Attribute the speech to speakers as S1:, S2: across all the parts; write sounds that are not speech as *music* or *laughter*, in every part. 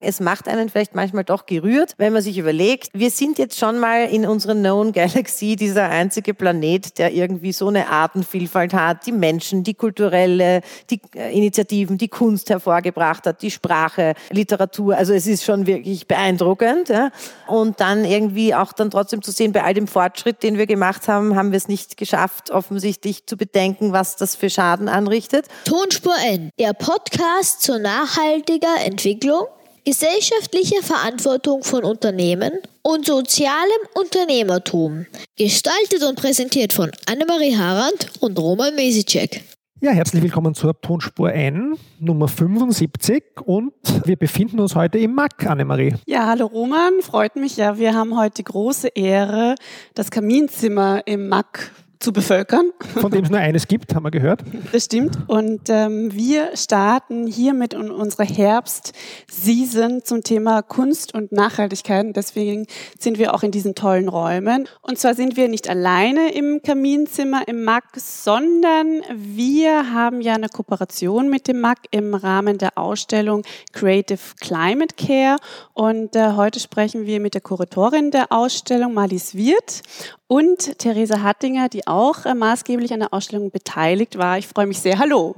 S1: Es macht einen vielleicht manchmal doch gerührt, wenn man sich überlegt, wir sind jetzt schon mal in unserer Known Galaxy dieser einzige Planet, der irgendwie so eine Artenvielfalt hat, die Menschen, die kulturelle, die äh, Initiativen, die Kunst hervorgebracht hat, die Sprache, Literatur. Also es ist schon wirklich beeindruckend. Ja? Und dann irgendwie auch dann trotzdem zu sehen, bei all dem Fortschritt, den wir gemacht haben, haben wir es nicht geschafft, offensichtlich zu bedenken, was das für Schaden anrichtet.
S2: Tonspur N, der Podcast zur nachhaltiger Entwicklung gesellschaftliche Verantwortung von Unternehmen und sozialem Unternehmertum. Gestaltet und präsentiert von Annemarie Harand und Roman Mesicek.
S3: Ja, herzlich willkommen zur Tonspur N, Nummer 75 und wir befinden uns heute im MAC, Annemarie.
S4: Ja, hallo Roman, freut mich ja. Wir haben heute die große Ehre, das Kaminzimmer im MAC zu bevölkern.
S3: Von dem es nur eines gibt, haben wir gehört.
S4: Das stimmt. Und ähm, wir starten hiermit in unserer Herbst-Season zum Thema Kunst und Nachhaltigkeit. Und deswegen sind wir auch in diesen tollen Räumen. Und zwar sind wir nicht alleine im Kaminzimmer im MAC, sondern wir haben ja eine Kooperation mit dem MAC im Rahmen der Ausstellung Creative Climate Care. Und äh, heute sprechen wir mit der Kuratorin der Ausstellung, Marlies Wirth und Theresa Hattinger, die auch äh, maßgeblich an der Ausstellung beteiligt war. Ich freue mich sehr. Hallo.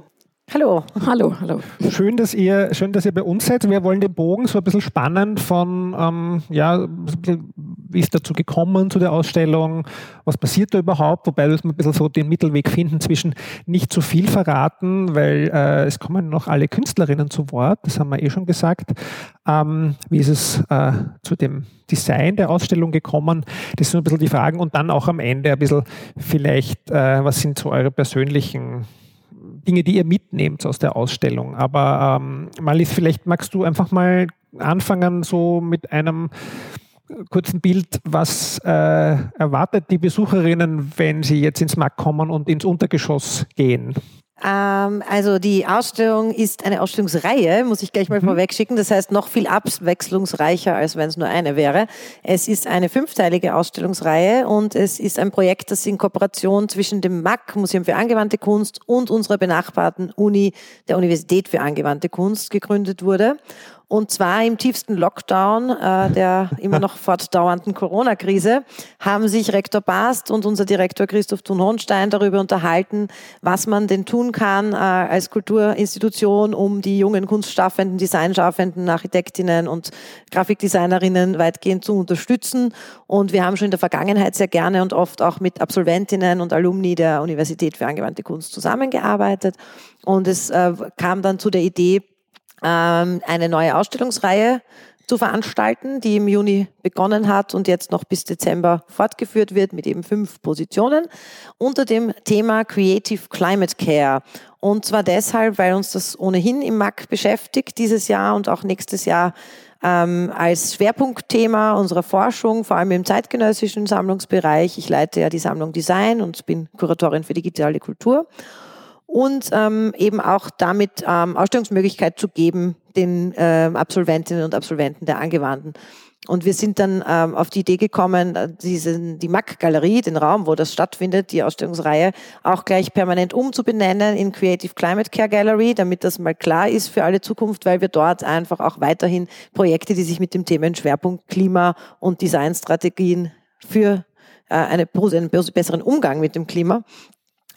S1: Hallo.
S3: Hallo, hallo. Schön, dass ihr, schön, dass ihr bei uns seid. Wir wollen den Bogen so ein bisschen spannen von, ähm, ja, wie ist dazu gekommen zu der Ausstellung, was passiert da überhaupt, wobei wir ein bisschen so den Mittelweg finden zwischen nicht zu viel verraten, weil äh, es kommen noch alle Künstlerinnen zu Wort, das haben wir eh schon gesagt. Ähm, wie ist es äh, zu dem Design der Ausstellung gekommen? Das sind ein bisschen die Fragen und dann auch am Ende ein bisschen vielleicht, äh, was sind so eure persönlichen Dinge, die ihr mitnehmt aus der Ausstellung. Aber ähm, Malis, vielleicht magst du einfach mal anfangen so mit einem kurzen Bild, was äh, erwartet die Besucherinnen, wenn sie jetzt ins Markt kommen und ins Untergeschoss gehen?
S1: Ähm, also die Ausstellung ist eine Ausstellungsreihe, muss ich gleich mal mhm. vorwegschicken. Das heißt noch viel abwechslungsreicher, als wenn es nur eine wäre. Es ist eine fünfteilige Ausstellungsreihe und es ist ein Projekt, das in Kooperation zwischen dem MAC, Museum für angewandte Kunst, und unserer benachbarten Uni, der Universität für angewandte Kunst, gegründet wurde. Und zwar im tiefsten Lockdown äh, der immer noch *laughs* fortdauernden Corona-Krise haben sich Rektor Bast und unser Direktor Christoph Thun-Hohenstein darüber unterhalten, was man denn tun kann äh, als Kulturinstitution, um die jungen Kunstschaffenden, Designschaffenden, Architektinnen und Grafikdesignerinnen weitgehend zu unterstützen. Und wir haben schon in der Vergangenheit sehr gerne und oft auch mit Absolventinnen und Alumni der Universität für angewandte Kunst zusammengearbeitet. Und es äh, kam dann zu der Idee, ähm, eine neue Ausstellungsreihe zu veranstalten, die im Juni begonnen hat und jetzt noch bis Dezember fortgeführt wird mit eben fünf Positionen unter dem Thema Creative Climate Care. Und zwar deshalb, weil uns das ohnehin im MAC beschäftigt dieses Jahr und auch nächstes Jahr ähm, als Schwerpunktthema unserer Forschung, vor allem im zeitgenössischen Sammlungsbereich. Ich leite ja die Sammlung Design und bin Kuratorin für digitale Kultur und ähm, eben auch damit ähm, Ausstellungsmöglichkeit zu geben den ähm, Absolventinnen und Absolventen der Angewandten. Und wir sind dann ähm, auf die Idee gekommen, äh, diesen, die MAC-Galerie, den Raum, wo das stattfindet, die Ausstellungsreihe, auch gleich permanent umzubenennen in Creative Climate Care Gallery, damit das mal klar ist für alle Zukunft, weil wir dort einfach auch weiterhin Projekte, die sich mit dem Themenschwerpunkt Klima und Designstrategien für äh, eine, einen besseren Umgang mit dem Klima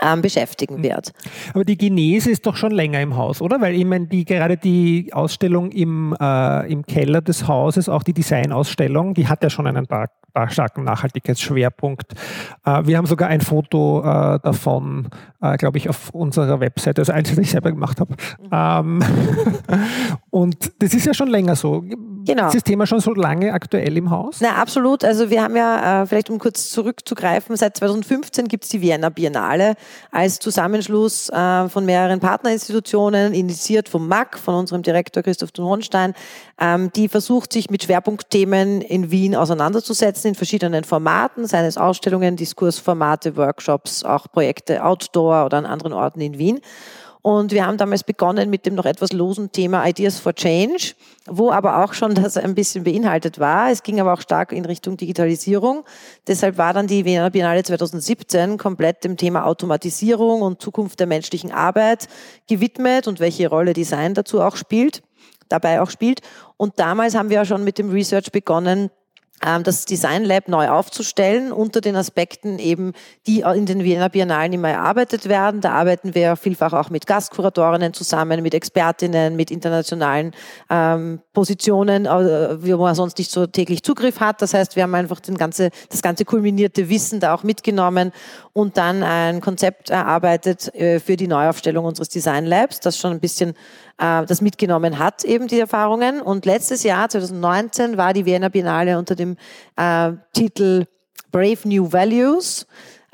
S1: ähm, beschäftigen wird.
S3: Aber die Genese ist doch schon länger im Haus, oder? Weil ich meine, die, gerade die Ausstellung im, äh, im Keller des Hauses, auch die Designausstellung, die hat ja schon einen paar starken Nachhaltigkeitsschwerpunkt. Äh, wir haben sogar ein Foto äh, davon, äh, glaube ich, auf unserer Webseite, also eins, das ich selber gemacht habe. Ähm, *laughs* und das ist ja schon länger so. Genau. Ist das Thema schon so lange aktuell im Haus?
S1: Na, absolut. Also wir haben ja, äh, vielleicht um kurz zurückzugreifen, seit 2015 gibt es die Vienna Biennale als Zusammenschluss äh, von mehreren Partnerinstitutionen, initiiert vom MAC, von unserem Direktor Christoph Hohenstein, ähm, die versucht, sich mit Schwerpunktthemen in Wien auseinanderzusetzen, in verschiedenen Formaten, seien es Ausstellungen, Diskursformate, Workshops, auch Projekte outdoor oder an anderen Orten in Wien. Und wir haben damals begonnen mit dem noch etwas losen Thema Ideas for Change, wo aber auch schon *laughs* das ein bisschen beinhaltet war. Es ging aber auch stark in Richtung Digitalisierung. Deshalb war dann die Wiener Biennale 2017 komplett dem Thema Automatisierung und Zukunft der menschlichen Arbeit gewidmet und welche Rolle Design dazu auch spielt. dabei auch spielt. Und damals haben wir ja schon mit dem Research begonnen, das Design Lab neu aufzustellen unter den Aspekten eben, die in den Wiener Biennalen immer erarbeitet werden. Da arbeiten wir vielfach auch mit Gastkuratorinnen zusammen, mit Expertinnen, mit internationalen ähm, Positionen, äh, wo man sonst nicht so täglich Zugriff hat. Das heißt, wir haben einfach ganze, das ganze kulminierte Wissen da auch mitgenommen und dann ein Konzept erarbeitet äh, für die Neuaufstellung unseres Design Labs, das schon ein bisschen äh, das mitgenommen hat, eben die Erfahrungen. Und letztes Jahr, 2019, war die Vienna Biennale unter dem äh, Titel Brave New Values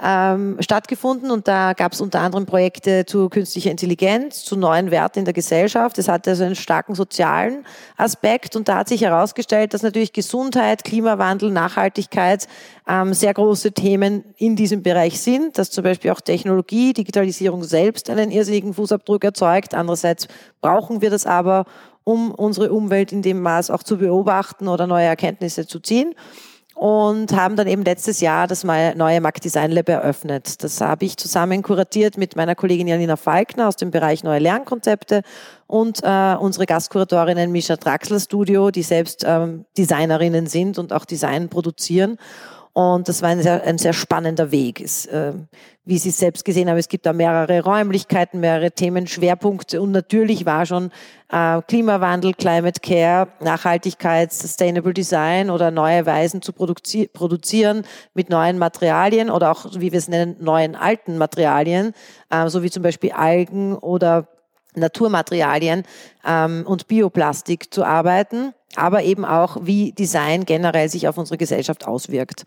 S1: ähm, stattgefunden und da gab es unter anderem Projekte zu künstlicher Intelligenz, zu neuen Werten in der Gesellschaft. Es hatte also einen starken sozialen Aspekt und da hat sich herausgestellt, dass natürlich Gesundheit, Klimawandel, Nachhaltigkeit ähm, sehr große Themen in diesem Bereich sind, dass zum Beispiel auch Technologie, Digitalisierung selbst einen irrsinnigen Fußabdruck erzeugt. Andererseits brauchen wir das aber, um unsere Umwelt in dem Maß auch zu beobachten oder neue Erkenntnisse zu ziehen und haben dann eben letztes Jahr das neue Mac Design Lab eröffnet. Das habe ich zusammen kuratiert mit meiner Kollegin Janina Falkner aus dem Bereich Neue Lernkonzepte und äh, unsere Gastkuratorinnen Misha Draxler Studio, die selbst ähm, Designerinnen sind und auch Design produzieren. Und das war ein sehr, ein sehr spannender Weg. Es, äh, wie Sie selbst gesehen haben, es gibt da mehrere Räumlichkeiten, mehrere Themenschwerpunkte und natürlich war schon äh, Klimawandel, Climate Care, Nachhaltigkeit, Sustainable Design oder neue Weisen zu produzi produzieren mit neuen Materialien oder auch, wie wir es nennen, neuen alten Materialien, äh, so wie zum Beispiel Algen oder Naturmaterialien ähm, und Bioplastik zu arbeiten aber eben auch, wie Design generell sich auf unsere Gesellschaft auswirkt.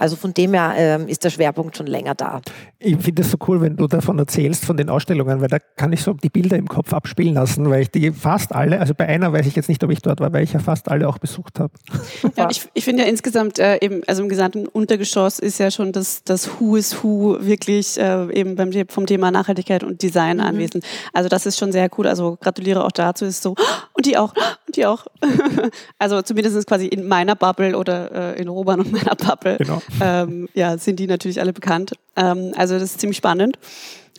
S1: Also von dem her ähm, ist der Schwerpunkt schon länger da.
S3: Ich finde es so cool, wenn du davon erzählst, von den Ausstellungen, weil da kann ich so die Bilder im Kopf abspielen lassen, weil ich die fast alle, also bei einer weiß ich jetzt nicht, ob ich dort war, weil ich ja fast alle auch besucht habe. *laughs*
S4: Ja, ich, ich finde ja insgesamt äh, eben, also im gesamten Untergeschoss ist ja schon das, das Who is Who wirklich äh, eben beim, vom Thema Nachhaltigkeit und Design mhm. anwesend. Also das ist schon sehr cool. Also gratuliere auch dazu. Ist so, und die auch, *gasps* und die auch. *laughs* also zumindest quasi in meiner Bubble oder äh, in Roban und meiner Bubble. Genau ähm, ja, sind die natürlich alle bekannt. Ähm, also das ist ziemlich spannend.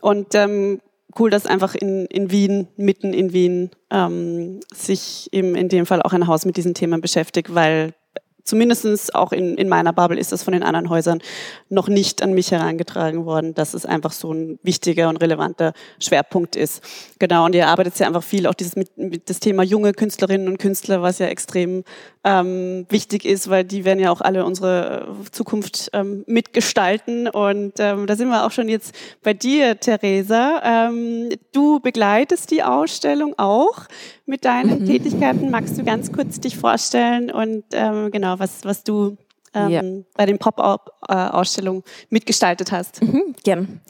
S4: Und ähm, cool, dass einfach in, in Wien, mitten in Wien, ähm, sich eben in dem Fall auch ein Haus mit diesen Themen beschäftigt, weil zumindest auch in, in meiner Bubble ist das von den anderen Häusern noch nicht an mich herangetragen worden, dass es einfach so ein wichtiger und relevanter Schwerpunkt ist. Genau, und ihr arbeitet ja einfach viel auch dieses mit, mit das Thema junge Künstlerinnen und Künstler, was ja extrem ähm, wichtig ist, weil die werden ja auch alle unsere Zukunft ähm, mitgestalten. Und ähm, da sind wir auch schon jetzt bei dir, Theresa. Ähm, du begleitest die Ausstellung auch mit deinen mhm. Tätigkeiten. Magst du ganz kurz dich vorstellen und ähm, genau, was, was du ähm, ja. bei den Pop-Up-Ausstellungen mitgestaltet hast?
S5: Mhm, gern.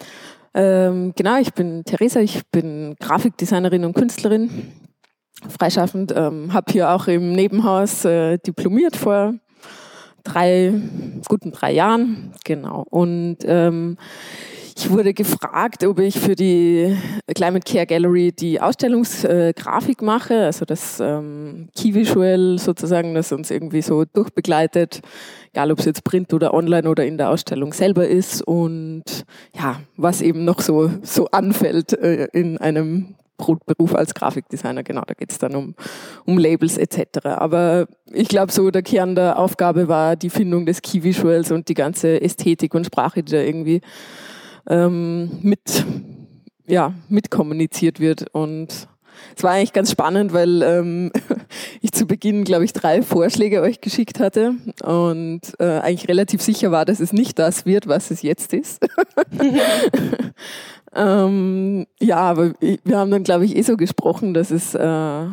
S5: Ähm, genau, ich bin Theresa, ich bin Grafikdesignerin und Künstlerin, freischaffend, ähm, habe hier auch im Nebenhaus äh, diplomiert vor drei, guten drei Jahren, genau. Und ähm, ich wurde gefragt, ob ich für die Climate Care Gallery die Ausstellungsgrafik äh, mache, also das ähm, Key Visual sozusagen, das uns irgendwie so durchbegleitet, egal ob es jetzt print oder online oder in der Ausstellung selber ist und ja, was eben noch so, so anfällt äh, in einem Brotberuf als Grafikdesigner, genau, da geht es dann um, um Labels etc. Aber ich glaube, so der Kern der Aufgabe war die Findung des Key Visuals und die ganze Ästhetik und Sprache, die da irgendwie ähm, mit, ja, mitkommuniziert wird. Und es war eigentlich ganz spannend, weil ähm, *laughs* ich zu Beginn, glaube ich, drei Vorschläge euch geschickt hatte und äh, eigentlich relativ sicher war, dass es nicht das wird, was es jetzt ist. *laughs* *laughs* ähm, ja, aber wir haben dann, glaube ich, eh so gesprochen, dass es äh,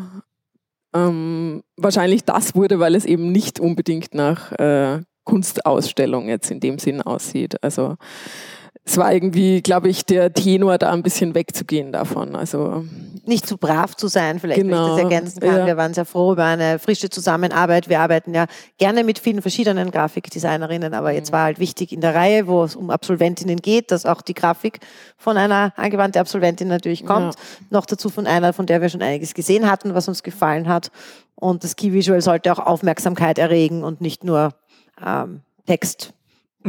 S5: ähm, wahrscheinlich das wurde, weil es eben nicht unbedingt nach äh, Kunstausstellung jetzt in dem Sinn aussieht. Also es war irgendwie, glaube ich, der Tenor da ein bisschen wegzugehen davon. Also
S1: nicht zu brav zu sein, vielleicht genau. wenn ich das genau, ergänzen kann. Ja. Wir waren sehr froh über eine frische Zusammenarbeit. Wir arbeiten ja gerne mit vielen verschiedenen Grafikdesignerinnen, aber jetzt mhm. war halt wichtig in der Reihe, wo es um Absolventinnen geht, dass auch die Grafik von einer angewandten Absolventin natürlich kommt. Ja. Noch dazu von einer, von der wir schon einiges gesehen hatten, was uns gefallen hat. Und das Key Visual sollte auch Aufmerksamkeit erregen und nicht nur ähm, Text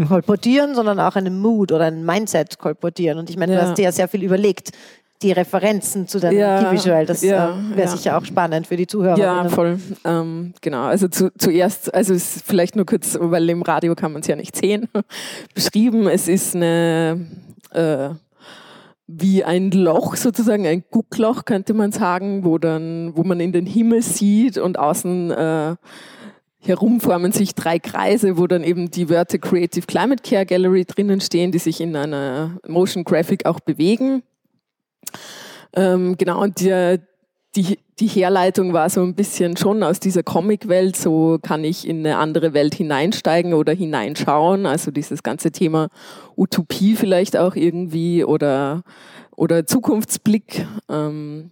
S1: kolportieren, sondern auch einen Mood oder ein Mindset kolportieren. Und ich meine, ja. du hast dir ja sehr viel überlegt, die Referenzen zu deinem
S5: Ja,
S1: Key-Visual. Das
S5: ja,
S1: äh, wäre
S5: ja.
S1: sicher auch spannend für die Zuhörer.
S5: Ja, voll. Ähm, genau. Also zu, zuerst, also ist vielleicht nur kurz, weil im Radio kann man es ja nicht sehen, *laughs* beschrieben. Es ist eine äh, wie ein Loch sozusagen, ein Guckloch könnte man sagen, wo dann, wo man in den Himmel sieht und außen äh, herum formen sich drei Kreise, wo dann eben die Wörter Creative Climate Care Gallery drinnen stehen, die sich in einer Motion Graphic auch bewegen. Ähm, genau, und die, die, die Herleitung war so ein bisschen schon aus dieser Comic-Welt, so kann ich in eine andere Welt hineinsteigen oder hineinschauen. Also dieses ganze Thema Utopie vielleicht auch irgendwie oder, oder Zukunftsblick. Ähm,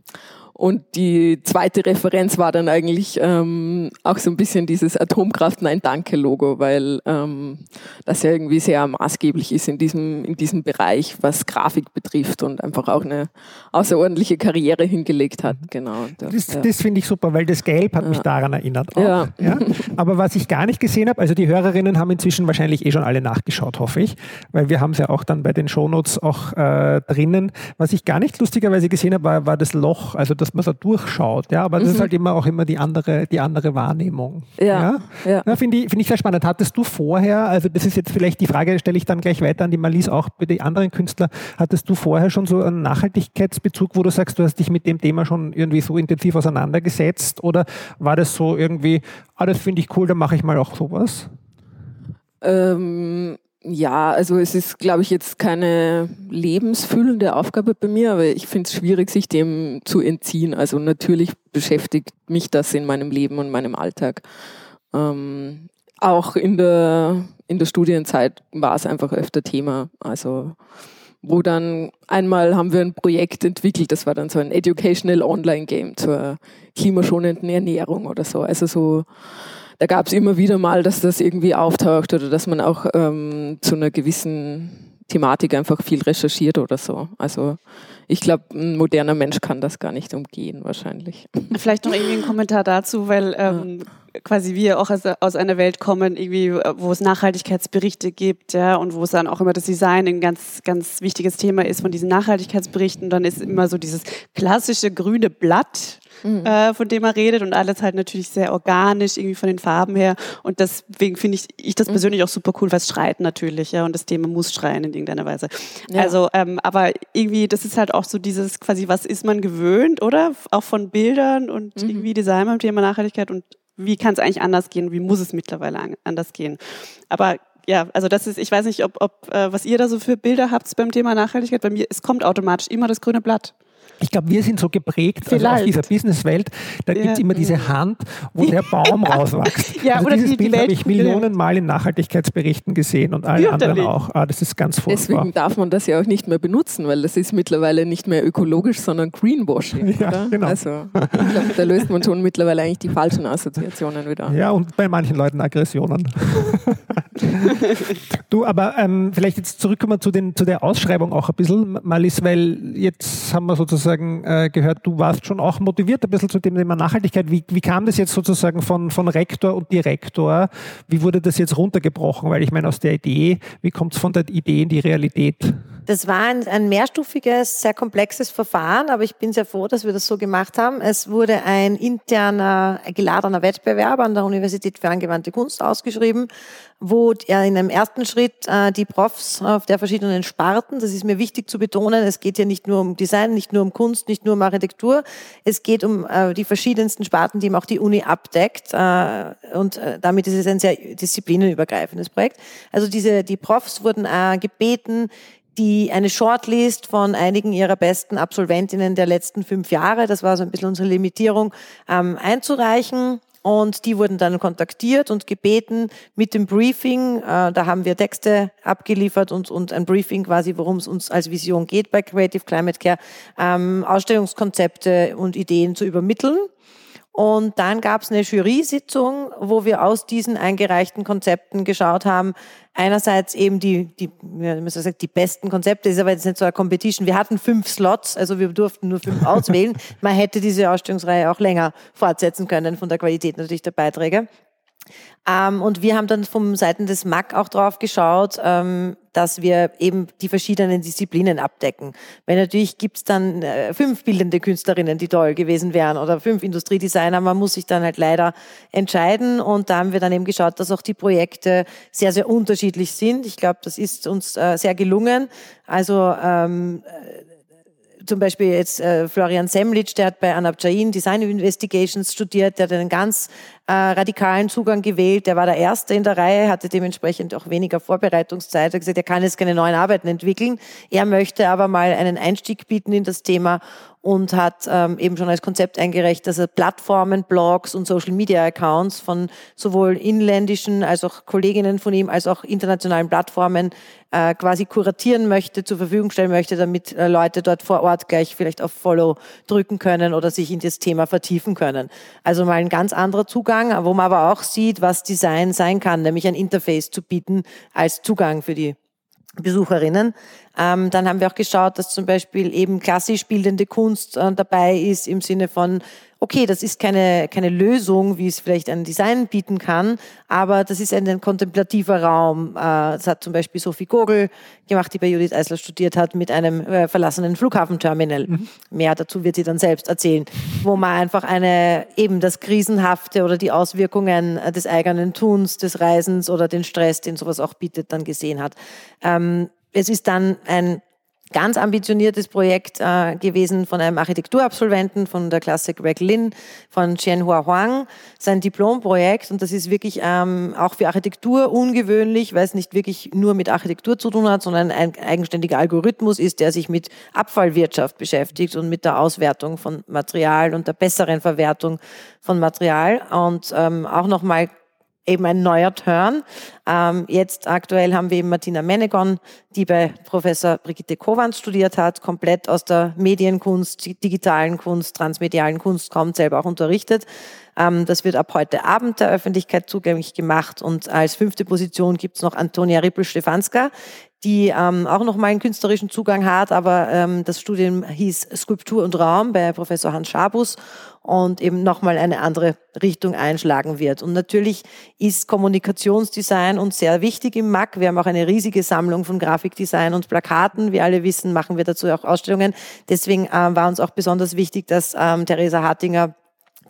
S5: und die zweite Referenz war dann eigentlich ähm, auch so ein bisschen dieses Atomkraft Nein Danke Logo, weil ähm, das ja irgendwie sehr maßgeblich ist in diesem, in diesem Bereich, was Grafik betrifft und einfach auch eine außerordentliche Karriere hingelegt hat. Genau. Und,
S3: Das,
S5: ja.
S3: das finde ich super, weil das Gelb hat mich
S5: Ja.
S3: daran erinnert. Auch,
S5: Ja.
S3: ja. Aber was ich gar nicht gesehen habe, also die Hörerinnen haben inzwischen wahrscheinlich eh schon alle nachgeschaut, hoffe ich, weil wir haben es ja auch dann bei den Shownotes auch äh, drinnen. Was ich gar nicht lustigerweise gesehen habe, war, war das Loch, also dass man so durchschaut. Ja, aber das ist halt immer auch immer die andere, die andere Wahrnehmung.
S5: Mhm. Ja, ja.
S3: ja. finde ich, finde ich sehr spannend. Hattest du vorher, also das ist jetzt vielleicht die Frage, stelle ich dann gleich weiter an die Malise, auch bei den anderen Künstlern, hattest du vorher schon so einen Nachhaltigkeitsbezug, wo du sagst, du hast dich mit dem Thema schon irgendwie so intensiv auseinandergesetzt oder war das so irgendwie, ah, das finde ich cool, dann mache ich mal auch sowas?
S5: Ähm, ja, also es ist, glaube ich, jetzt keine lebensfüllende Aufgabe bei mir, aber ich finde es schwierig, sich dem zu entziehen. Also natürlich beschäftigt mich das in meinem Leben und meinem Alltag. Ähm, auch in der, in der Studienzeit war es einfach öfter Thema. Also wo dann einmal haben wir ein Projekt entwickelt, das war dann so ein Educational Online Game zur klimaschonenden Ernährung oder so. Also so da gab es immer wieder mal, dass das irgendwie auftaucht oder dass man auch ähm, zu einer gewissen Thematik einfach viel recherchiert oder so. Also ich glaube, ein moderner Mensch kann das gar nicht umgehen wahrscheinlich. *laughs*
S4: Vielleicht noch irgendwie ein Kommentar dazu, weil ähm, quasi wir auch aus, aus einer Welt kommen, irgendwie, wo es Nachhaltigkeitsberichte gibt, ja, und wo es dann auch immer das Design ein ganz, ganz wichtiges Thema ist von diesen Nachhaltigkeitsberichten. Dann ist immer so dieses klassische grüne Blatt, äh, von dem man redet und alles halt natürlich sehr organisch, irgendwie von den Farben her. Und deswegen finde ich, ich das persönlich auch super cool, weil es schreit natürlich, ja, und das Thema muss schreien in irgendeiner Weise.
S5: Ja.
S4: Also, ähm, aber irgendwie, das ist halt auch so dieses quasi, was ist man gewöhnt, oder? Auch von Bildern und irgendwie Design beim Thema Nachhaltigkeit und wie kann es eigentlich anders gehen? Wie muss es mittlerweile an, anders gehen? Aber ja, also das ist, ich weiß nicht, ob, ob äh, was ihr da so für Bilder habt beim Thema Nachhaltigkeit. Bei mir, es kommt automatisch immer das grüne Blatt.
S3: Ich glaube, wir sind so geprägt also aus dieser Businesswelt, da
S4: Ja.
S3: gibt es immer diese Hand, wo der Baum *laughs* rauswächst.
S4: Ja,
S3: also
S4: oder
S3: dieses
S4: die- die
S3: Bild habe ich
S4: Weltkugel.
S3: Millionen Mal in Nachhaltigkeitsberichten gesehen und allen anderen auch. Ah, das ist ganz furchtbar.
S5: Deswegen darf man das ja auch nicht mehr benutzen, weil das ist mittlerweile nicht mehr ökologisch, sondern Greenwashing. *laughs*
S3: Ja,
S5: oder?
S3: genau.
S5: Also ich glaube, da löst man schon mittlerweile eigentlich die falschen Assoziationen wieder.
S3: Ja, und bei manchen Leuten Aggressionen. *laughs* du, aber ähm, vielleicht jetzt zurückkommen zu, den, zu der Ausschreibung auch ein bisschen, Malis, weil jetzt haben wir sozusagen äh, gehört, du warst schon auch motiviert ein bisschen zu dem Thema Nachhaltigkeit. Wie, wie kam das jetzt sozusagen von, von Rektor und Direktor? Wie wurde das jetzt runtergebrochen? Weil ich meine, aus der Idee, wie kommt es von der Idee in die Realität?
S1: Das war ein, ein mehrstufiges, sehr komplexes Verfahren, aber ich bin sehr froh, dass wir das so gemacht haben. Es wurde ein interner, geladener Wettbewerb an der Universität für angewandte Kunst ausgeschrieben, wo er in einem ersten Schritt äh, die Profs auf der verschiedenen Sparten, das ist mir wichtig zu betonen, es geht ja nicht nur um Design, nicht nur um Kunst, nicht nur um Architektur, es geht um äh, die verschiedensten Sparten, die eben auch die Uni abdeckt äh, und äh, damit ist es ein sehr disziplinenübergreifendes Projekt. Also diese, die Profs wurden äh, gebeten, die eine Shortlist von einigen ihrer besten Absolventinnen der letzten fünf Jahre, das war so ein bisschen unsere Limitierung, ähm, einzureichen. Und die wurden dann kontaktiert und gebeten mit dem Briefing, äh, da haben wir Texte abgeliefert und, und ein Briefing quasi, worum es uns als Vision geht bei Creative Climate Care, ähm, Ausstellungskonzepte und Ideen zu übermitteln. Und dann gab es eine Jury-Sitzung, wo wir aus diesen eingereichten Konzepten geschaut haben. Einerseits eben die, die, man sagt, die besten Konzepte, ist aber jetzt nicht so eine Competition. Wir hatten fünf Slots, also wir durften nur fünf *laughs* auswählen. Man hätte diese Ausstellungsreihe auch länger fortsetzen können von der Qualität natürlich der Beiträge. Ähm, und wir haben dann vom Seiten des MAC auch drauf geschaut, ähm, dass wir eben die verschiedenen Disziplinen abdecken. Weil natürlich gibt's dann äh, fünf bildende Künstlerinnen, die toll gewesen wären oder fünf Industriedesigner. Man muss sich dann halt leider entscheiden. Und da haben wir dann eben geschaut, dass auch die Projekte sehr, sehr unterschiedlich sind. Ich glaube, das ist uns äh, sehr gelungen. Also ähm, zum Beispiel jetzt äh, Florian Semlitsch, der hat bei Anab Jain Design Investigations studiert, der hat einen ganz äh, radikalen Zugang gewählt. Der war der Erste in der Reihe, hatte dementsprechend auch weniger Vorbereitungszeit. Er hat gesagt, er kann jetzt keine neuen Arbeiten entwickeln. Er möchte aber mal einen Einstieg bieten in das Thema und hat ähm, eben schon als Konzept eingereicht, dass er Plattformen, Blogs und Social Media Accounts von sowohl inländischen als auch Kolleginnen von ihm als auch internationalen Plattformen äh, quasi kuratieren möchte, zur Verfügung stellen möchte, damit äh, Leute dort vor Ort gleich vielleicht auf Follow drücken können oder sich in das Thema vertiefen können. Also mal ein ganz anderer Zugang, wo man aber auch sieht, was Design sein kann, nämlich ein Interface zu bieten als Zugang für die Besucherinnen. Ähm, dann haben wir auch geschaut, dass zum Beispiel eben klassisch bildende Kunst äh, dabei ist im Sinne von, okay, das ist keine, keine Lösung, wie es vielleicht ein Design bieten kann, aber das ist ein, ein kontemplativer Raum. Äh, das hat zum Beispiel Sophie Gogel gemacht, die bei Judith Eisler studiert hat, mit einem äh, verlassenen Flughafenterminal. Mhm. Mehr dazu wird sie dann selbst erzählen, wo man einfach eine, eben das Krisenhafte oder die Auswirkungen äh, des eigenen Tuns, des Reisens oder den Stress, den sowas auch bietet, dann gesehen hat. Ähm, es ist dann ein ganz ambitioniertes Projekt äh, gewesen von einem Architekturabsolventen von der Klasse Greg Lin von Qianhua Huang, sein Diplomprojekt und das ist wirklich ähm, auch für Architektur ungewöhnlich, weil es nicht wirklich nur mit Architektur zu tun hat, sondern ein eigenständiger Algorithmus ist, der sich mit Abfallwirtschaft beschäftigt und mit der Auswertung von Material und der besseren Verwertung von Material. Und ähm, auch nochmal eben ein neuer Turn. Ähm, jetzt aktuell haben wir eben Martina Menegon, die bei Professor Brigitte Kovan studiert hat, komplett aus der Medienkunst, digitalen Kunst, transmedialen Kunst kommt, selber auch unterrichtet. Ähm, das wird ab heute Abend der Öffentlichkeit zugänglich gemacht und als fünfte Position gibt's noch Antonia Rippel-Stefanska, die ähm, auch noch mal einen künstlerischen Zugang hat, aber ähm, das Studium hieß Skulptur und Raum bei Professor Hans Schabus und eben nochmal eine andere Richtung einschlagen wird. Und natürlich ist Kommunikationsdesign uns sehr wichtig im MAC. Wir haben auch eine riesige Sammlung von Grafikdesign und Plakaten. Wie alle wissen, machen wir dazu auch Ausstellungen. Deswegen ähm, war uns auch besonders wichtig, dass ähm, Theresa Hartinger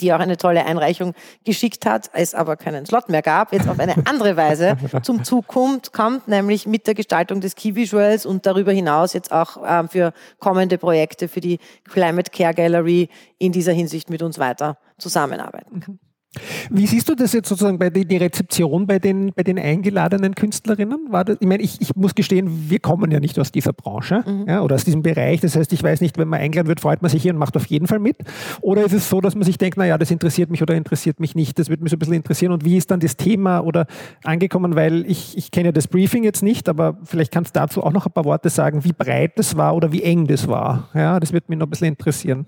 S1: die auch eine tolle Einreichung geschickt hat, es aber keinen Slot mehr gab, jetzt auf eine andere Weise *laughs* zum Zug kommt, kommt, nämlich mit der Gestaltung des Key Visuals und darüber hinaus jetzt auch ähm, für kommende Projekte für die Climate Care Gallery in dieser Hinsicht mit uns weiter zusammenarbeiten kann.
S3: Wie siehst du das jetzt sozusagen bei die Rezeption bei den, bei den eingeladenen Künstlerinnen? War das, ich meine, ich, ich muss gestehen, wir kommen ja nicht aus dieser Branche mhm. ja, oder aus diesem Bereich. Das heißt, ich weiß nicht, wenn man eingeladen wird, freut man sich hier und macht auf jeden Fall mit. Oder ist es so, dass man sich denkt, naja, das interessiert mich oder interessiert mich nicht, das würde mich so ein bisschen interessieren. Und wie ist dann das Thema oder angekommen, weil ich, ich kenne ja das Briefing jetzt nicht, aber vielleicht kannst du dazu auch noch ein paar Worte sagen, wie breit das war oder wie eng das war. Ja, das würde mich noch ein bisschen interessieren.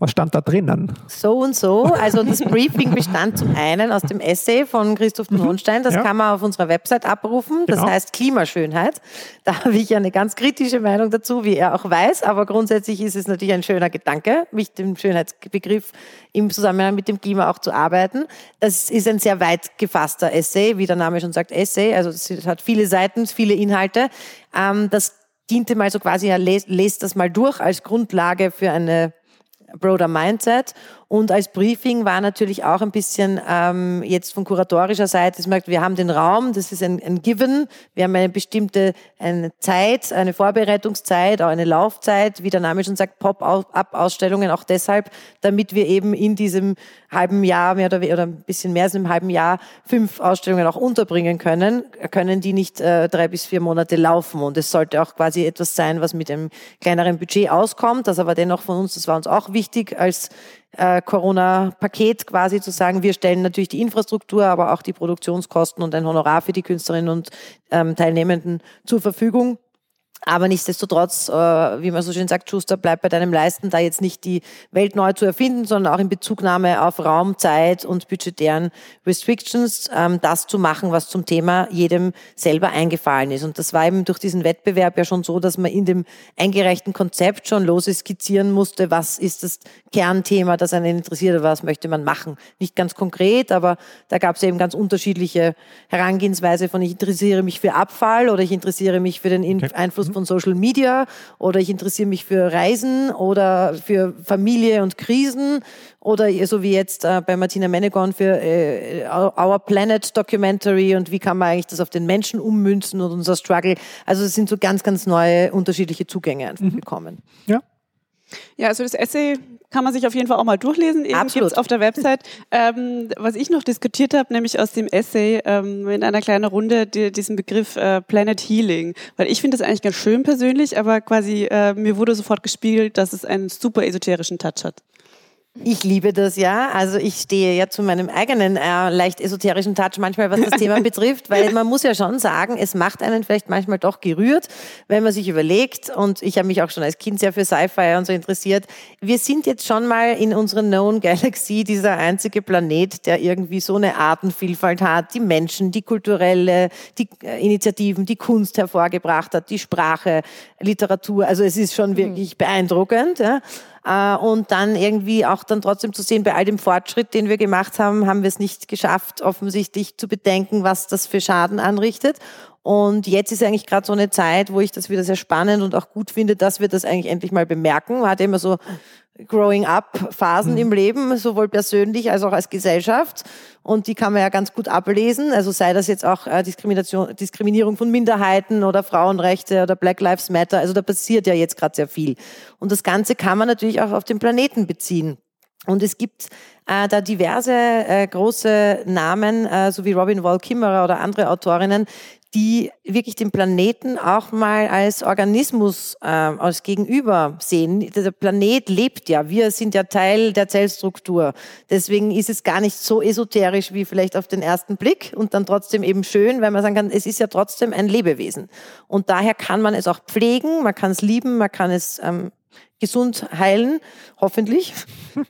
S3: Was stand da drinnen?
S1: So und so. Also das Briefing bestand zum einen aus dem Essay von Christoph mhm. Das ja. kann man auf unserer Website abrufen. Das genau. heißt Klimaschönheit. Da habe ich eine ganz kritische Meinung dazu, wie er auch weiß. Aber grundsätzlich ist es natürlich ein schöner Gedanke, mit dem Schönheitsbegriff im Zusammenhang mit dem Klima auch zu arbeiten. Das ist ein sehr weit gefasster Essay, wie der Name schon sagt, Essay. Also es hat viele Seiten, viele Inhalte. Ähm, das diente mal so quasi, er lest das mal durch als Grundlage für eine Broader Mindset. Und als Briefing war natürlich auch ein bisschen ähm, jetzt von kuratorischer Seite, merkt, wir haben den Raum, das ist ein, ein Given, wir haben eine bestimmte eine Zeit, eine Vorbereitungszeit, auch eine Laufzeit, wie der Name schon sagt, Pop-up-Ausstellungen auch deshalb, damit wir eben in diesem halben Jahr mehr oder, oder ein bisschen mehr als einem halben Jahr fünf Ausstellungen auch unterbringen können, können die nicht äh, drei bis vier Monate laufen. Und es sollte auch quasi etwas sein, was mit einem kleineren Budget auskommt, das aber dennoch von uns, das war uns auch wichtig als äh, Corona-Paket quasi zu sagen, wir stellen natürlich die Infrastruktur, aber auch die Produktionskosten und ein Honorar für die Künstlerinnen und ähm, Teilnehmenden zur Verfügung. Aber nichtsdestotrotz, äh, wie man so schön sagt, Schuster, bleibt bei deinem Leisten, da jetzt nicht die Welt neu zu erfinden, sondern auch in Bezugnahme auf Raum, Zeit und budgetären Restrictions, ähm, das zu machen, was zum Thema jedem selber eingefallen ist. Und das war eben durch diesen Wettbewerb ja schon so, dass man in dem eingereichten Konzept schon lose skizzieren musste, was ist das Kernthema, das einen interessiert, was möchte man machen. Nicht ganz konkret, aber da gab es eben ganz unterschiedliche Herangehensweise von ich interessiere mich für Abfall oder ich interessiere mich für den okay. Einfluss von Social Media oder ich interessiere mich für Reisen oder für Familie und Krisen oder so wie jetzt äh, bei Martina Menegon für äh, Our Planet Documentary und wie kann man eigentlich das auf den Menschen ummünzen und unser Struggle. Also es sind so ganz, ganz neue unterschiedliche Zugänge einfach mhm. bekommen.
S3: Ja.
S4: Ja, also das Essay kann man sich auf jeden Fall auch mal durchlesen. Eben Absolut. auf der Website. Ähm, was ich noch diskutiert habe, nämlich aus dem Essay ähm, in einer kleinen Runde die, diesen Begriff äh, Planet Healing. Weil ich finde das eigentlich ganz schön persönlich, aber quasi äh, mir wurde sofort gespiegelt, dass es einen super esoterischen Touch hat.
S1: Ich liebe das ja. Also ich stehe ja zu meinem eigenen äh, leicht esoterischen Touch manchmal, was das Thema *laughs* betrifft, weil man muss ja schon sagen, es macht einen vielleicht manchmal doch gerührt, wenn man sich überlegt. Und ich habe mich auch schon als Kind sehr für Sci-Fi und so interessiert. Wir sind jetzt schon mal in unserer Known Galaxy dieser einzige Planet, der irgendwie so eine Artenvielfalt hat, die Menschen, die kulturelle, die äh, Initiativen, die Kunst hervorgebracht hat, die Sprache, Literatur. Also es ist schon mhm. wirklich beeindruckend. Ja. Äh, und dann irgendwie auch dann trotzdem zu sehen, bei all dem Fortschritt, den wir gemacht haben, haben wir es nicht geschafft, offensichtlich zu bedenken, was das für Schaden anrichtet. Und jetzt ist eigentlich gerade so eine Zeit, wo ich das wieder sehr spannend und auch gut finde, dass wir das eigentlich endlich mal bemerken. Man hat immer so Growing-up-Phasen mhm. im Leben, sowohl persönlich als auch als Gesellschaft. Und die kann man ja ganz gut ablesen. Also sei das jetzt auch äh, Diskrimination, Diskriminierung von Minderheiten oder Frauenrechte oder Black Lives Matter. Also da passiert ja jetzt gerade sehr viel. Und das Ganze kann man natürlich auch auf den Planeten beziehen. Und es gibt äh, da diverse äh, große Namen, äh, so wie Robin Wall Kimmerer oder andere Autorinnen, die wirklich den Planeten auch mal als Organismus, äh, als Gegenüber sehen. Der Planet lebt ja, wir sind ja Teil der Zellstruktur. Deswegen ist es gar nicht so esoterisch wie vielleicht auf den ersten Blick und dann trotzdem eben schön, weil man sagen kann, es ist ja trotzdem ein Lebewesen. Und daher kann man es auch pflegen, man kann es lieben, man kann es ähm, gesund heilen, hoffentlich,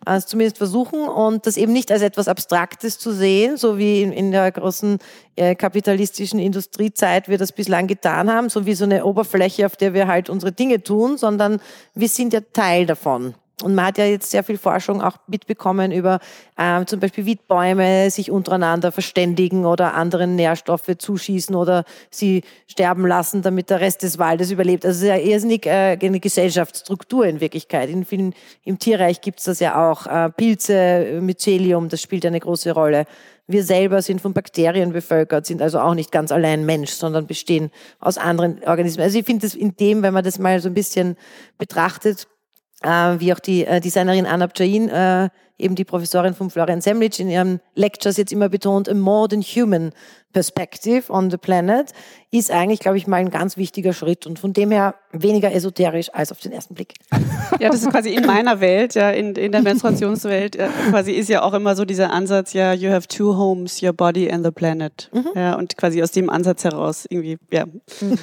S1: also *laughs* zumindest versuchen und das eben nicht als etwas Abstraktes zu sehen, so wie in, in der großen äh, kapitalistischen Industriezeit wir das bislang getan haben, so wie so eine Oberfläche, auf der wir halt unsere Dinge tun, sondern wir sind ja Teil davon. Und man hat ja jetzt sehr viel Forschung auch mitbekommen über ähm, zum Beispiel, wie Bäume sich untereinander verständigen oder anderen Nährstoffe zuschießen oder sie sterben lassen, damit der Rest des Waldes überlebt. Also es ist ja irrsinnig äh, eine Gesellschaftsstruktur in Wirklichkeit. In vielen, Im Tierreich gibt es das ja auch. Äh, Pilze, Mycelium, das spielt eine große Rolle. Wir selber sind von Bakterien bevölkert, sind also auch nicht ganz allein Mensch, sondern bestehen aus anderen Organismen. Also ich finde das in dem, wenn man das mal so ein bisschen betrachtet, äh, wie auch die äh, Designerin Anab Jain, äh, eben die Professorin von Florian Semlitsch in ihren Lectures jetzt immer betont, a more than human perspective on the planet, ist eigentlich, glaube ich, mal ein ganz wichtiger Schritt und von dem her weniger esoterisch als auf den ersten Blick.
S4: Ja, das ist quasi in meiner Welt, ja, in, in der Menstruationswelt, äh, quasi ist ja auch immer so dieser Ansatz, ja, you have two homes, your body and the planet. Mhm. Ja, und quasi aus dem Ansatz heraus irgendwie, ja. Mhm.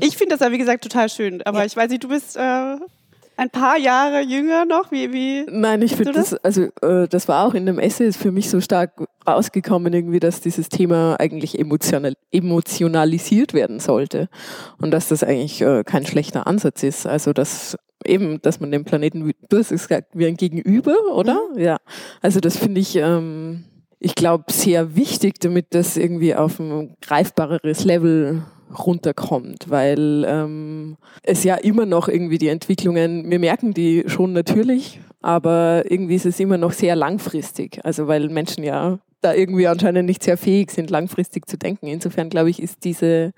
S4: Ich finde das ja, wie gesagt, total schön, aber ja. ich weiß nicht, du bist äh, ein paar Jahre jünger noch? Wie, wie
S5: Nein, ich finde das? das, also äh, das war auch in dem Essay ist für mich so stark rausgekommen, irgendwie, dass dieses Thema eigentlich emotional, emotionalisiert werden sollte und dass das eigentlich äh, kein schlechter Ansatz ist. Also dass eben, dass man den Planeten, du hast gesagt, wie ein Gegenüber, oder? Mhm. Ja. Also das finde ich, ähm, ich glaube, sehr wichtig, damit das irgendwie auf ein greifbareres Level runterkommt, weil ähm, es ja immer noch irgendwie die Entwicklungen, wir merken die schon natürlich, aber irgendwie ist es immer noch sehr langfristig. Also weil Menschen ja da irgendwie anscheinend nicht sehr fähig sind, langfristig zu denken. Insofern glaube ich, ist diese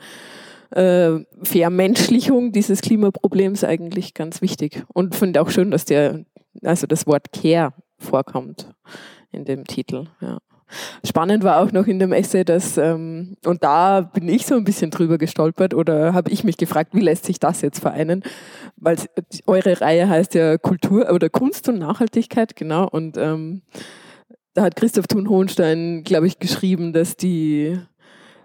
S5: äh, Vermenschlichung dieses Klimaproblems eigentlich ganz wichtig. Und finde auch schön, dass der, also das Wort Care vorkommt in dem Titel. Ja. Spannend war auch noch in dem Essay, dass, ähm, und da bin ich so ein bisschen drüber gestolpert oder habe ich mich gefragt, wie lässt sich das jetzt vereinen? Weil eure Reihe heißt ja Kultur oder Kunst und Nachhaltigkeit, genau. Und ähm, da hat Christoph Thun Hohenstein, glaube ich, geschrieben, dass die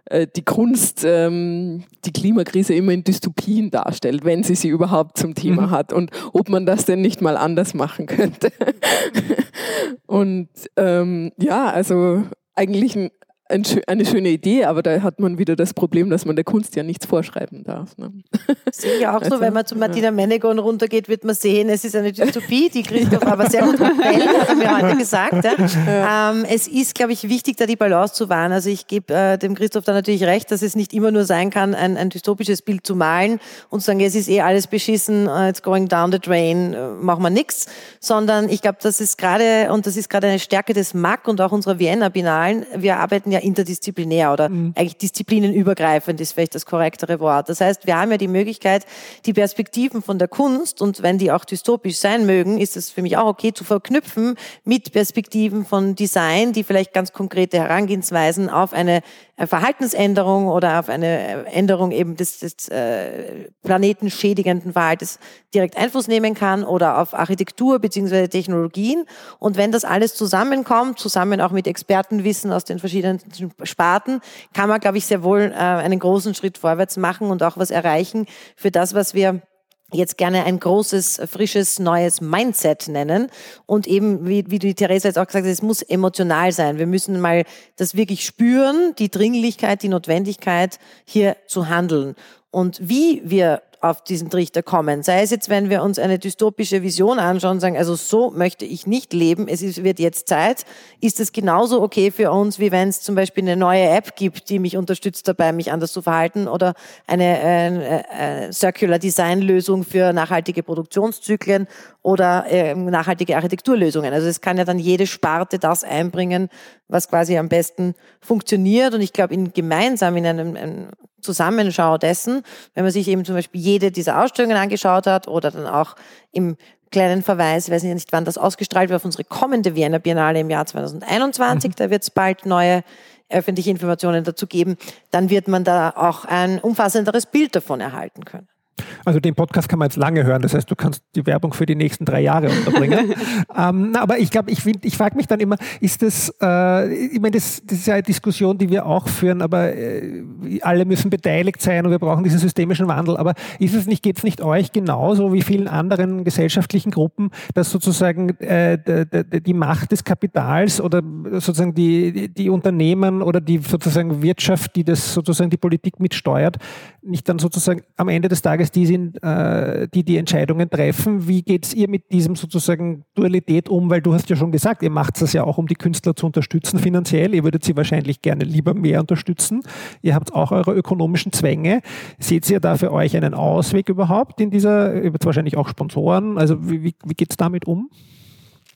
S5: die Kunst ähm, die Klimakrise immer in Dystopien darstellt, wenn sie sie überhaupt zum Thema mhm. hat und ob man das denn nicht mal anders machen könnte. *laughs* und ähm, ja, also eigentlich ein eine schöne Idee, aber da hat man wieder das Problem, dass man der Kunst ja nichts vorschreiben darf. Ne?
S1: Sehe ich auch also, so, wenn man zu Martina ja. Menegon runtergeht, wird man sehen, es ist eine Dystopie, die Christoph aber sehr gut gefällt, hat er mir heute gesagt. Ja. Ja. Ähm, es ist, glaube ich, wichtig, da die Balance zu wahren. Also ich gebe äh, dem Christoph da natürlich recht, dass es nicht immer nur sein kann, ein, ein dystopisches Bild zu malen und zu sagen, es ist eh alles beschissen, uh, it's going down the drain, uh, machen wir nichts, sondern ich glaube, das ist gerade, und das ist gerade eine Stärke des MAC und auch unserer Vienna Binalen, wir arbeiten ja ja interdisziplinär oder mhm. eigentlich disziplinenübergreifend ist vielleicht das korrektere Wort. Das heißt, wir haben ja die Möglichkeit, die Perspektiven von der Kunst und wenn die auch dystopisch sein mögen, ist es für mich auch okay zu verknüpfen mit Perspektiven von Design, die vielleicht ganz konkrete Herangehensweisen auf eine Verhaltensänderung oder auf eine Änderung eben des, des äh, planetenschädigenden Verhaltens direkt Einfluss nehmen kann oder auf Architektur beziehungsweise Technologien. Und wenn das alles zusammenkommt, zusammen auch mit Expertenwissen aus den verschiedenen Sparten, kann man, glaube ich, sehr wohl äh, einen großen Schritt vorwärts machen und auch was erreichen für das, was wir jetzt gerne ein großes, frisches, neues Mindset nennen. Und eben, wie, wie die Theresa jetzt auch gesagt hat, es muss emotional sein. Wir müssen mal das wirklich spüren, die Dringlichkeit, die Notwendigkeit, hier zu handeln. Und wie wir auf diesen Trichter kommen. Sei es jetzt, wenn wir uns eine dystopische Vision anschauen, sagen, also so möchte ich nicht leben, es ist, wird jetzt Zeit, ist es genauso okay für uns, wie wenn es zum Beispiel eine neue App gibt, die mich unterstützt dabei, mich anders zu verhalten oder eine äh, äh, Circular Design Lösung für nachhaltige Produktionszyklen oder äh, nachhaltige Architekturlösungen. Also es kann ja dann jede Sparte das einbringen, was quasi am besten funktioniert. Und ich glaube, in gemeinsam in einem, einem Zusammenschau dessen, wenn man sich eben zum Beispiel jede dieser Ausstellungen angeschaut hat oder dann auch im kleinen Verweis, ich weiß nicht, wann das ausgestrahlt wird, auf unsere kommende Vienna Biennale im Jahr 2021, mhm. da wird es bald neue öffentliche Informationen dazu geben, dann wird man da auch ein umfassenderes Bild davon erhalten können.
S3: Also den Podcast kann man jetzt lange hören. Das heißt, du kannst die Werbung für die nächsten drei Jahre unterbringen. *laughs* ähm, aber ich glaube, ich, ich frage mich dann immer, ist das, äh, ich meine, das, das, ist ja eine Diskussion, die wir auch führen, aber äh, alle müssen beteiligt sein und wir brauchen diesen systemischen Wandel. Aber ist es nicht, geht es nicht euch genauso wie vielen anderen gesellschaftlichen Gruppen, dass sozusagen äh, die, Macht des Kapitals oder sozusagen die, die Unternehmen oder die sozusagen Wirtschaft, die das sozusagen die Politik mitsteuert, nicht dann sozusagen am Ende des Tages die sind, äh, die die Entscheidungen treffen. Wie geht es ihr mit diesem sozusagen Dualität um? Weil du hast ja schon gesagt, ihr macht das ja auch, um die Künstler zu unterstützen finanziell. Ihr würdet sie wahrscheinlich gerne lieber mehr unterstützen. Ihr habt auch eure ökonomischen Zwänge. Seht ihr da für euch einen Ausweg überhaupt in dieser, ihr habt wahrscheinlich auch Sponsoren. Also wie, wie, wie geht es damit um?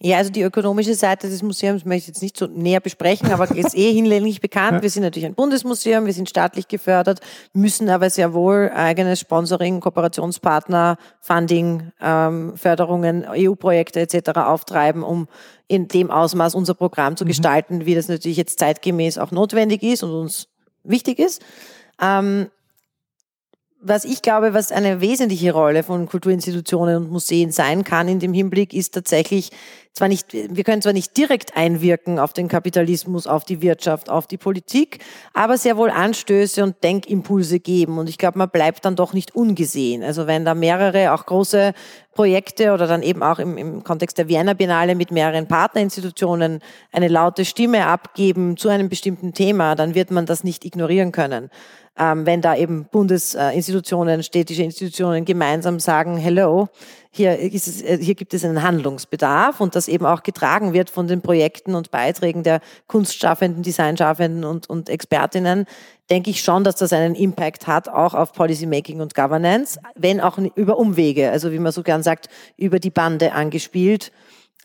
S1: Ja, also die ökonomische Seite des Museums möchte ich jetzt nicht so näher besprechen, aber ist eh hinlänglich bekannt. Wir sind natürlich ein Bundesmuseum, wir sind staatlich gefördert, müssen aber sehr wohl eigenes Sponsoring, Kooperationspartner, Funding, ähm, Förderungen, EU-Projekte etc. auftreiben, um in dem Ausmaß unser Programm zu mhm. gestalten, wie das natürlich jetzt zeitgemäß auch notwendig ist und uns wichtig ist. Ähm, was ich glaube, was eine wesentliche Rolle von Kulturinstitutionen und Museen sein kann in dem Hinblick, ist tatsächlich zwar nicht, wir können zwar nicht direkt einwirken auf den Kapitalismus, auf die Wirtschaft, auf die Politik, aber sehr wohl Anstöße und Denkimpulse geben. Und ich glaube, man bleibt dann doch nicht ungesehen. Also wenn da mehrere, auch große Projekte oder dann eben auch im, im Kontext der Vienna Biennale mit mehreren Partnerinstitutionen eine laute Stimme abgeben zu einem bestimmten Thema, dann wird man das nicht ignorieren können wenn da eben Bundesinstitutionen, städtische Institutionen gemeinsam sagen, hello, hier, ist es, äh, hier gibt es einen Handlungsbedarf und das eben auch getragen wird von den Projekten und Beiträgen der Kunstschaffenden, Designschaffenden und, und Expertinnen, denke ich schon, dass das einen Impact hat, auch auf Policymaking und Governance, wenn auch über Umwege, also wie man so gern sagt, über die Bande angespielt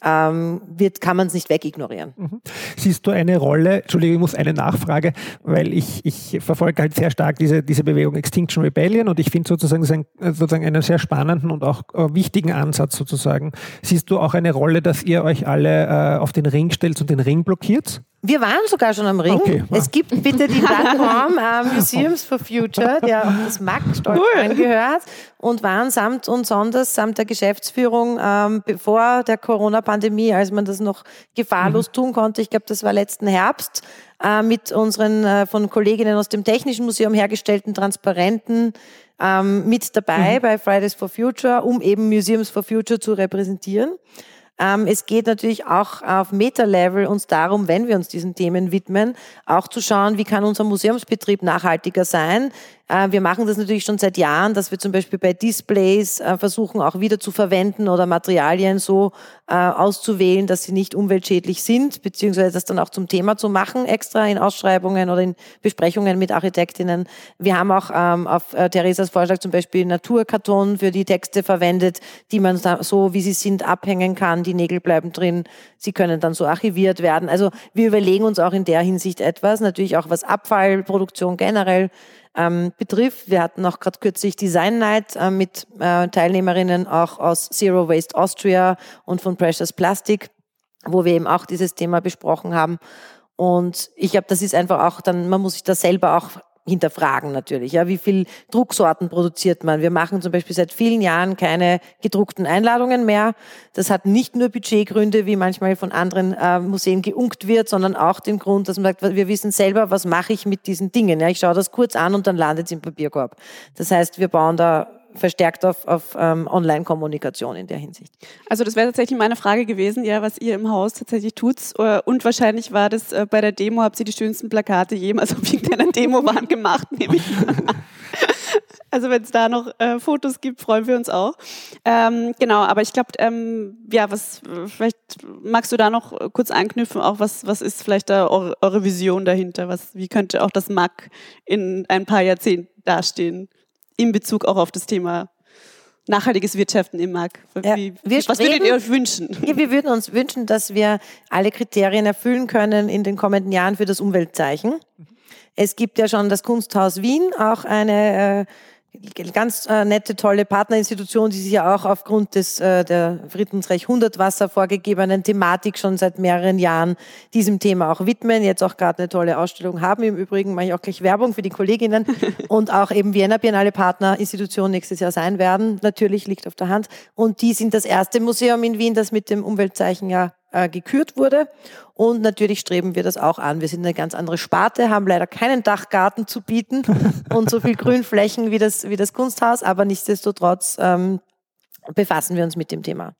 S1: ähm, wird, kann man es nicht wegignorieren. Mhm.
S3: Siehst du eine Rolle, Entschuldigung, ich muss eine Nachfrage, weil ich, ich verfolge halt sehr stark diese, diese Bewegung Extinction Rebellion und ich finde sozusagen, ein, sozusagen einen sehr spannenden und auch äh, wichtigen Ansatz sozusagen. Siehst du auch eine Rolle, dass ihr euch alle äh, auf den Ring stellt und den Ring blockiert?
S1: Wir waren sogar schon am Ring.
S3: Okay.
S1: Es gibt bitte die *laughs* Plattform äh, Museums for Future, der auch das MAC stolz
S4: Cool.
S1: angehört und waren samt und sonders, samt der Geschäftsführung ähm, bevor der Corona-Pandemie, als man das noch gefahrlos tun konnte, ich glaube, das war letzten Herbst, äh, mit unseren äh, von Kolleginnen aus dem Technischen Museum hergestellten Transparenten ähm, mit dabei bei Fridays for Future, um eben Museums for Future zu repräsentieren. Ähm, es geht natürlich auch auf Meta-Level uns darum, wenn wir uns diesen Themen widmen, auch zu schauen, wie kann unser Museumsbetrieb nachhaltiger sein. Äh, wir machen das natürlich schon seit Jahren, dass wir zum Beispiel bei Displays äh, versuchen, auch wieder zu verwenden oder Materialien so äh, auszuwählen, dass sie nicht umweltschädlich sind, beziehungsweise das dann auch zum Thema zu machen, extra in Ausschreibungen oder in Besprechungen mit Architektinnen. Wir haben auch ähm, auf Theresas Vorschlag zum Beispiel Naturkarton für die Texte verwendet, die man so, wie sie sind, abhängen kann. Die Nägel bleiben drin. Sie können dann so archiviert werden. Also wir überlegen uns auch in der Hinsicht etwas. Natürlich auch was Abfallproduktion generell ähm, betrifft. Wir hatten auch gerade kürzlich Design Night äh, mit äh, Teilnehmerinnen auch aus Zero Waste Austria und von Precious Plastic, wo wir eben auch dieses Thema besprochen haben. Und ich glaube, das ist einfach auch dann, man muss sich das selber auch hinterfragen natürlich. Ja, wie viel Drucksorten produziert man? Wir machen zum Beispiel seit vielen Jahren keine gedruckten Einladungen mehr. Das hat nicht nur Budgetgründe, wie manchmal von anderen äh, Museen geunkt wird, sondern auch den Grund, dass man sagt, wir wissen selber, was mache ich mit diesen Dingen. Ja, ich schaue das kurz an und dann landet es im Papierkorb. Das heißt, wir bauen da verstärkt auf, auf ähm, Online-Kommunikation in der Hinsicht.
S4: Also das wäre tatsächlich meine Frage gewesen, ja, was ihr im Haus tatsächlich tut. Äh, Und wahrscheinlich war das äh, bei der Demo, habt ihr die schönsten Plakate jemals auf irgendeiner Demo-Wand *laughs* gemacht, nehme ich an. *laughs* Also wenn es da noch äh, Fotos gibt, freuen wir uns auch. Ähm, genau, aber ich glaube, ähm, ja, was vielleicht magst du da noch äh, kurz anknüpfen, auch was was ist vielleicht da eure, eure Vision dahinter? Was wie könnte auch das MAC in ein paar Jahrzehnten dastehen in Bezug auch auf das Thema nachhaltiges Wirtschaften im MAC?
S1: Ja,
S4: Wie,
S1: wir
S4: was würdet
S1: streben-
S4: ihr euch wünschen?
S1: Ja, wir würden uns wünschen, dass wir alle Kriterien erfüllen können in den kommenden Jahren für das Umweltzeichen. Es gibt ja schon das Kunsthaus Wien, auch eine äh, ganz äh, nette, tolle Partnerinstitution, die sich ja auch aufgrund des äh, der Friedensreich 100 Wasser vorgegebenen Thematik schon seit mehreren Jahren diesem Thema auch widmen. Jetzt auch gerade eine tolle Ausstellung haben. Im Übrigen mache ich auch gleich Werbung für die Kolleginnen *laughs* und auch eben Vienna Biennale Partnerinstitution nächstes Jahr sein werden. Natürlich liegt auf der Hand. Und die sind das erste Museum in Wien, das mit dem Umweltzeichen ja äh, gekürt wurde. Und natürlich streben wir das auch an. Wir sind eine ganz andere Sparte, haben leider keinen Dachgarten zu bieten *laughs* und so viel Grünflächen wie das, wie das Kunsthaus, aber nichtsdestotrotz ähm, befassen wir uns mit dem Thema.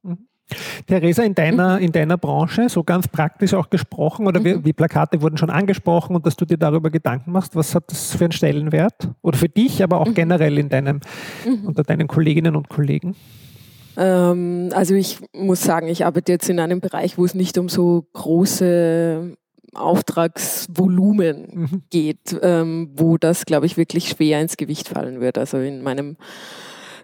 S3: Theresa, in deiner, in deiner Branche, so ganz praktisch auch gesprochen, oder wie, wie Plakate wurden schon angesprochen und dass du dir darüber Gedanken machst, was hat das für einen Stellenwert? Oder für dich, aber auch generell in deinem, unter deinen Kolleginnen und Kollegen?
S5: Ähm, also ich muss sagen, ich arbeite jetzt in einem Bereich, wo es nicht um so große Auftragsvolumen
S3: Mhm.
S5: geht, ähm, wo das, glaube ich, wirklich schwer ins Gewicht fallen wird. Also in meinem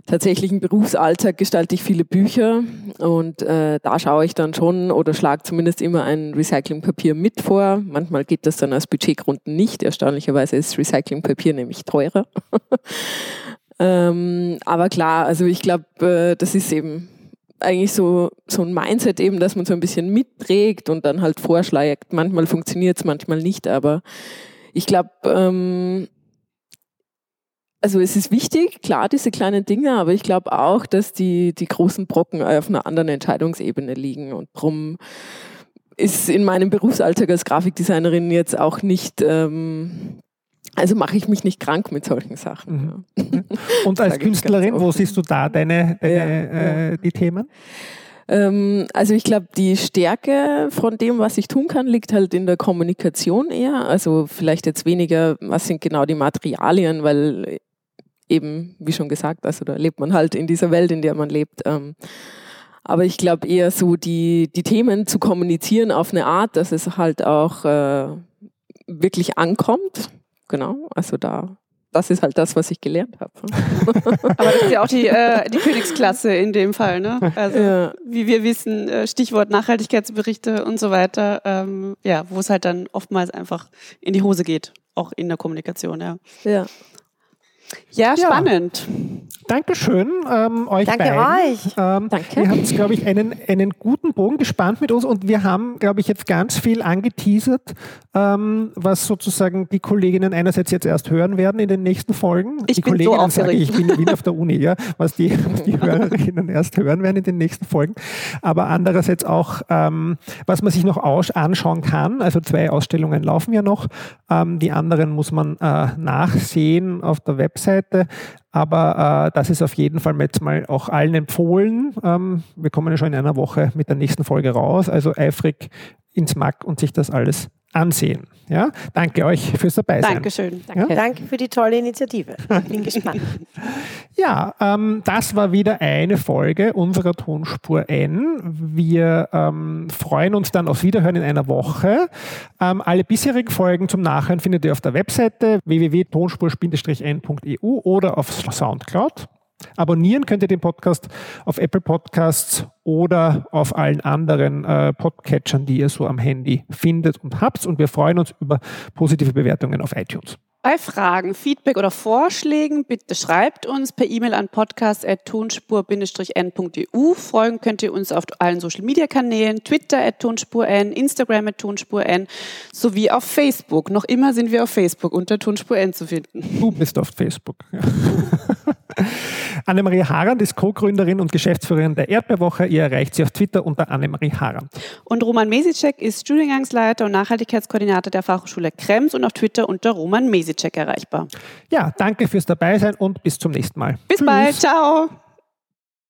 S5: tatsächlichen Berufsalltag gestalte ich viele Bücher und äh, da schaue ich dann schon oder schlage zumindest immer ein Recyclingpapier mit vor. Manchmal geht das dann aus Budgetgründen nicht. Erstaunlicherweise ist Recyclingpapier nämlich teurer. *laughs* ähm, aber klar, also ich glaube, äh, das ist eben eigentlich so, so ein Mindset eben, dass man so ein bisschen mitträgt und dann halt vorschlägt. Manchmal funktioniert es, manchmal nicht, aber ich glaube, ähm, also es ist wichtig, klar, diese kleinen Dinge, aber ich glaube auch, dass die, die großen Brocken auf einer anderen Entscheidungsebene liegen und drum ist in meinem Berufsalltag als Grafikdesignerin jetzt auch nicht, ähm, also mache ich mich nicht krank mit solchen Sachen. Ja.
S3: Und *laughs* als Künstlerin, wo siehst du da deine, deine
S5: Ja,
S3: Äh, die Themen?
S5: Ähm, also ich glaube, die Stärke von dem, was ich tun kann, liegt halt in der Kommunikation eher. Also vielleicht jetzt weniger, was sind genau die Materialien, weil eben, wie schon gesagt, also da lebt man halt in dieser Welt, in der man lebt. Ähm, aber ich glaube eher so die, die Themen zu kommunizieren auf eine Art, dass es halt auch äh, wirklich ankommt. Genau, also da, das ist halt das, was ich gelernt habe. *laughs*
S4: Aber das ist ja auch die, äh, die Königsklasse in dem Fall, ne? Also
S5: Ja.
S4: wie wir wissen, äh, Stichwort Nachhaltigkeitsberichte und so weiter, ähm, ja, wo es halt dann oftmals einfach in die Hose geht, auch in der Kommunikation, ja.
S5: ja.
S4: Ja,
S3: Ja.
S4: spannend.
S3: Dankeschön ähm, euch
S1: Danke
S3: beiden.
S1: euch.
S3: Ähm,
S5: Danke.
S3: Ihr habt, glaube ich, einen, einen guten Bogen gespannt mit uns und wir haben, glaube ich, jetzt ganz viel angeteasert, ähm, was sozusagen die Kolleginnen einerseits jetzt erst hören werden in den nächsten Folgen.
S4: Ich
S3: die
S4: bin so
S3: Kolleginnen sage ich,
S4: aufgeregt.
S3: ich bin, bin auf der Uni, ja, was die, was die *laughs* Hörerinnen erst hören werden in den nächsten Folgen. Aber andererseits auch, ähm, was man sich noch anschauen kann. Also zwei Ausstellungen laufen ja noch. Ähm, die anderen muss man äh, nachsehen auf der Webseite. Aber äh, das ist auf jeden Fall jetzt mal auch allen empfohlen. Ähm, wir kommen ja schon in einer Woche mit der nächsten Folge raus. Also eifrig ins Mac und sich das alles ansehen. Ja, danke euch fürs dabei sein.
S4: Dankeschön.
S5: Danke.
S1: Danke für die tolle Initiative. Bin *laughs* gespannt.
S3: Ja, ähm, das war wieder eine Folge unserer Tonspur N. Wir ähm, freuen uns dann aufs Wiederhören in einer Woche. Ähm, alle bisherigen Folgen zum Nachhören findet ihr auf der Webseite www.tonspur-n.eu oder auf Soundcloud. Abonnieren könnt ihr den Podcast auf Apple Podcasts oder auf allen anderen äh, Podcatchern, die ihr so am Handy findet und habt. Und wir freuen uns über positive Bewertungen auf iTunes.
S4: Bei Fragen, Feedback oder Vorschlägen bitte schreibt uns per E-Mail an podcast.tonspur-n.eu. Folgen könnt ihr uns auf allen Social-Media-Kanälen, Twitter at tonspur-n, Instagram at tonspur-n sowie auf Facebook. Noch immer sind wir auf Facebook unter tonspur n zu finden.
S3: Du bist auf Facebook. Ja. *laughs* Annemarie Harand ist Co-Gründerin und Geschäftsführerin der Erdbeerwoche. Ihr erreicht sie auf Twitter unter Annemarie Harand.
S4: Und Roman Mesicek ist Studiengangsleiter und Nachhaltigkeitskoordinator der Fachhochschule Krems und auf Twitter unter Roman Mesicek erreichbar.
S3: Ja, danke fürs Dabeisein und bis zum nächsten Mal.
S4: Bis bald, ciao!